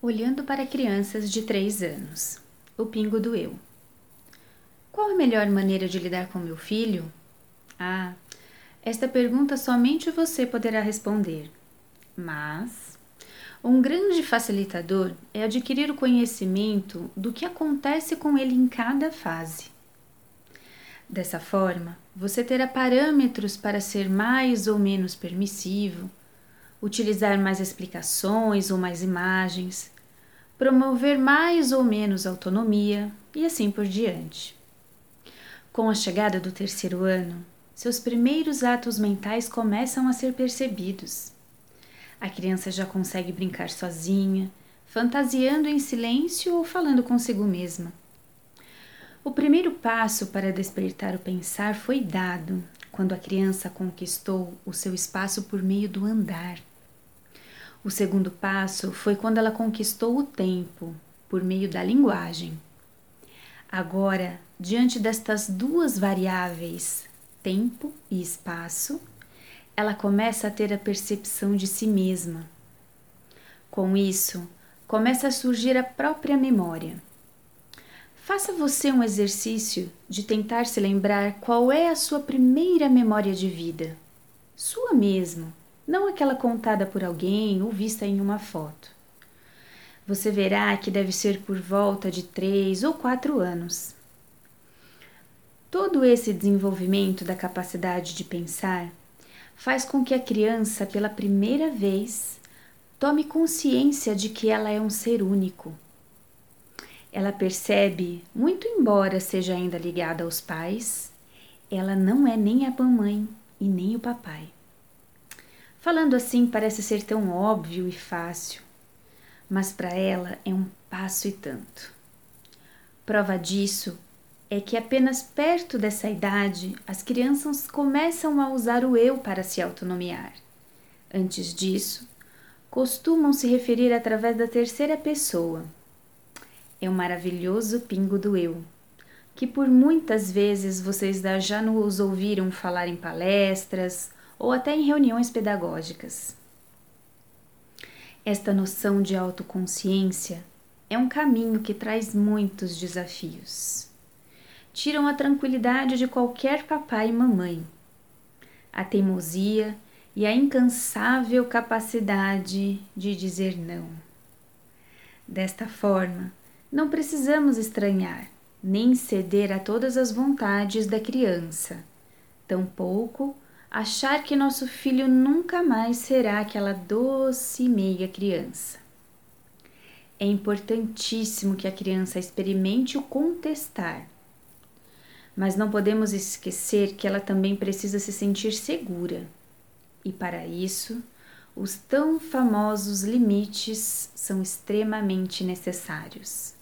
Olhando para crianças de 3 anos. O pingo do eu. Qual a melhor maneira de lidar com meu filho? Ah, esta pergunta somente você poderá responder. Mas um grande facilitador é adquirir o conhecimento do que acontece com ele em cada fase. Dessa forma, você terá parâmetros para ser mais ou menos permissivo, utilizar mais explicações ou mais imagens, promover mais ou menos autonomia e assim por diante. Com a chegada do terceiro ano, seus primeiros atos mentais começam a ser percebidos. A criança já consegue brincar sozinha, fantasiando em silêncio ou falando consigo mesma. O primeiro passo para despertar o pensar foi dado quando a criança conquistou o seu espaço por meio do andar. O segundo passo foi quando ela conquistou o tempo, por meio da linguagem. Agora, diante destas duas variáveis, tempo e espaço, ela começa a ter a percepção de si mesma. Com isso, começa a surgir a própria memória. Faça você um exercício de tentar se lembrar qual é a sua primeira memória de vida. Sua mesmo, não aquela contada por alguém ou vista em uma foto. Você verá que deve ser por volta de três ou quatro anos. Todo esse desenvolvimento da capacidade de pensar faz com que a criança, pela primeira vez, tome consciência de que ela é um ser único. Ela percebe, muito embora seja ainda ligada aos pais, ela não é nem a mamãe e nem o papai. Falando assim parece ser tão óbvio e fácil, mas para ela é um passo e tanto. Prova disso é que apenas perto dessa idade as crianças começam a usar o eu para se autonomear. Antes disso, costumam se referir através da terceira pessoa. É um maravilhoso pingo do eu, que por muitas vezes vocês já nos ouviram falar em palestras ou até em reuniões pedagógicas. Esta noção de autoconsciência é um caminho que traz muitos desafios. Tiram a tranquilidade de qualquer papai e mamãe. A teimosia e a incansável capacidade de dizer não. Desta forma, não precisamos estranhar nem ceder a todas as vontades da criança, tampouco achar que nosso filho nunca mais será aquela doce e meia criança. É importantíssimo que a criança experimente o contestar, mas não podemos esquecer que ela também precisa se sentir segura. E para isso, os tão famosos limites são extremamente necessários.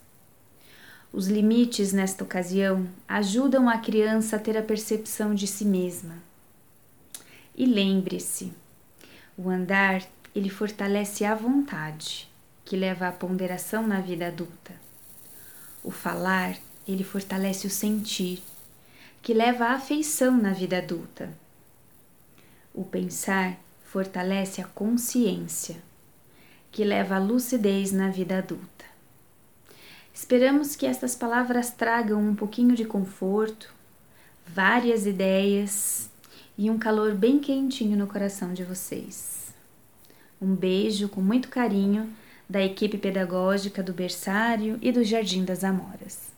Os limites, nesta ocasião, ajudam a criança a ter a percepção de si mesma e lembre-se, o andar ele fortalece a vontade, que leva à ponderação na vida adulta. O falar ele fortalece o sentir, que leva à afeição na vida adulta. O pensar fortalece a consciência, que leva à lucidez na vida adulta. Esperamos que estas palavras tragam um pouquinho de conforto, várias ideias e um calor bem quentinho no coração de vocês. Um beijo com muito carinho da equipe pedagógica do Berçário e do Jardim das Amoras.